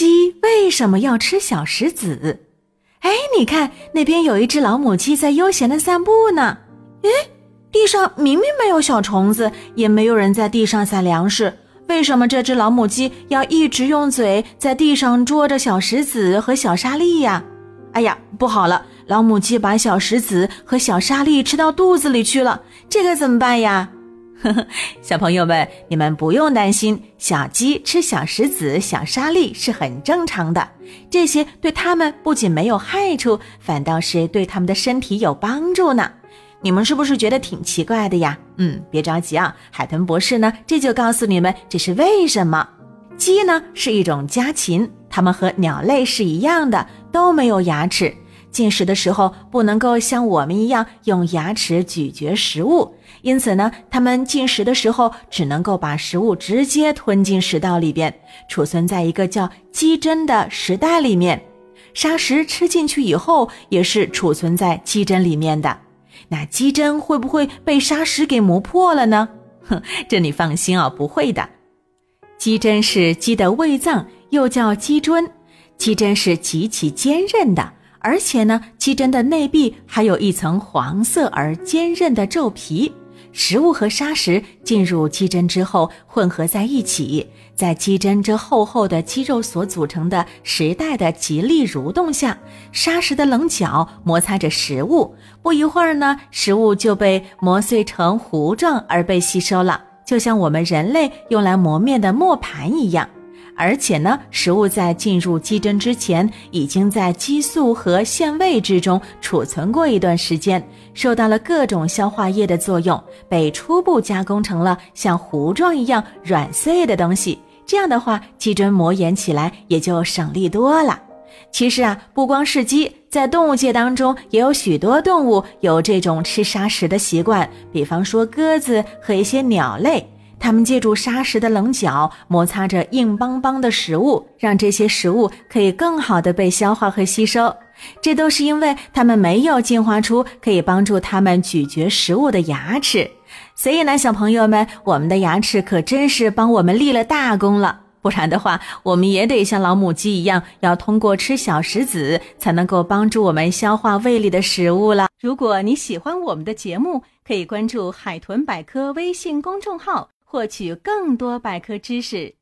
鸡为什么要吃小石子？哎，你看那边有一只老母鸡在悠闲的散步呢。哎，地上明明没有小虫子，也没有人在地上撒粮食，为什么这只老母鸡要一直用嘴在地上捉着小石子和小沙粒呀？哎呀，不好了，老母鸡把小石子和小沙粒吃到肚子里去了，这可怎么办呀？呵呵，小朋友们，你们不用担心，小鸡吃小石子、小沙粒是很正常的。这些对它们不仅没有害处，反倒是对它们的身体有帮助呢。你们是不是觉得挺奇怪的呀？嗯，别着急啊，海豚博士呢，这就告诉你们这是为什么。鸡呢是一种家禽，它们和鸟类是一样的，都没有牙齿。进食的时候不能够像我们一样用牙齿咀嚼食物，因此呢，它们进食的时候只能够把食物直接吞进食道里边，储存在一个叫鸡胗的食袋里面。沙石吃进去以后也是储存在鸡胗里面的。那鸡胗会不会被沙石给磨破了呢？哼，这你放心啊，不会的。鸡胗是鸡的胃脏，又叫鸡胗，鸡胗是极其坚韧的。而且呢，鸡胗的内壁还有一层黄色而坚韧的皱皮。食物和沙石进入鸡胗之后混合在一起，在鸡胗这厚厚的肌肉所组成的时代的极力蠕动下，沙石的棱角摩擦着食物，不一会儿呢，食物就被磨碎成糊状而被吸收了，就像我们人类用来磨面的磨盘一样。而且呢，食物在进入鸡胗之前，已经在激素和腺味之中储存过一段时间，受到了各种消化液的作用，被初步加工成了像糊状一样软碎的东西。这样的话，鸡胗磨研起来也就省力多了。其实啊，不光是鸡，在动物界当中也有许多动物有这种吃沙石的习惯，比方说鸽子和一些鸟类。它们借助沙石的棱角摩擦着硬邦邦的食物，让这些食物可以更好的被消化和吸收。这都是因为它们没有进化出可以帮助它们咀嚼食物的牙齿。所以呢，小朋友们，我们的牙齿可真是帮我们立了大功了。不然的话，我们也得像老母鸡一样，要通过吃小石子才能够帮助我们消化胃里的食物了。如果你喜欢我们的节目，可以关注“海豚百科”微信公众号。获取更多百科知识。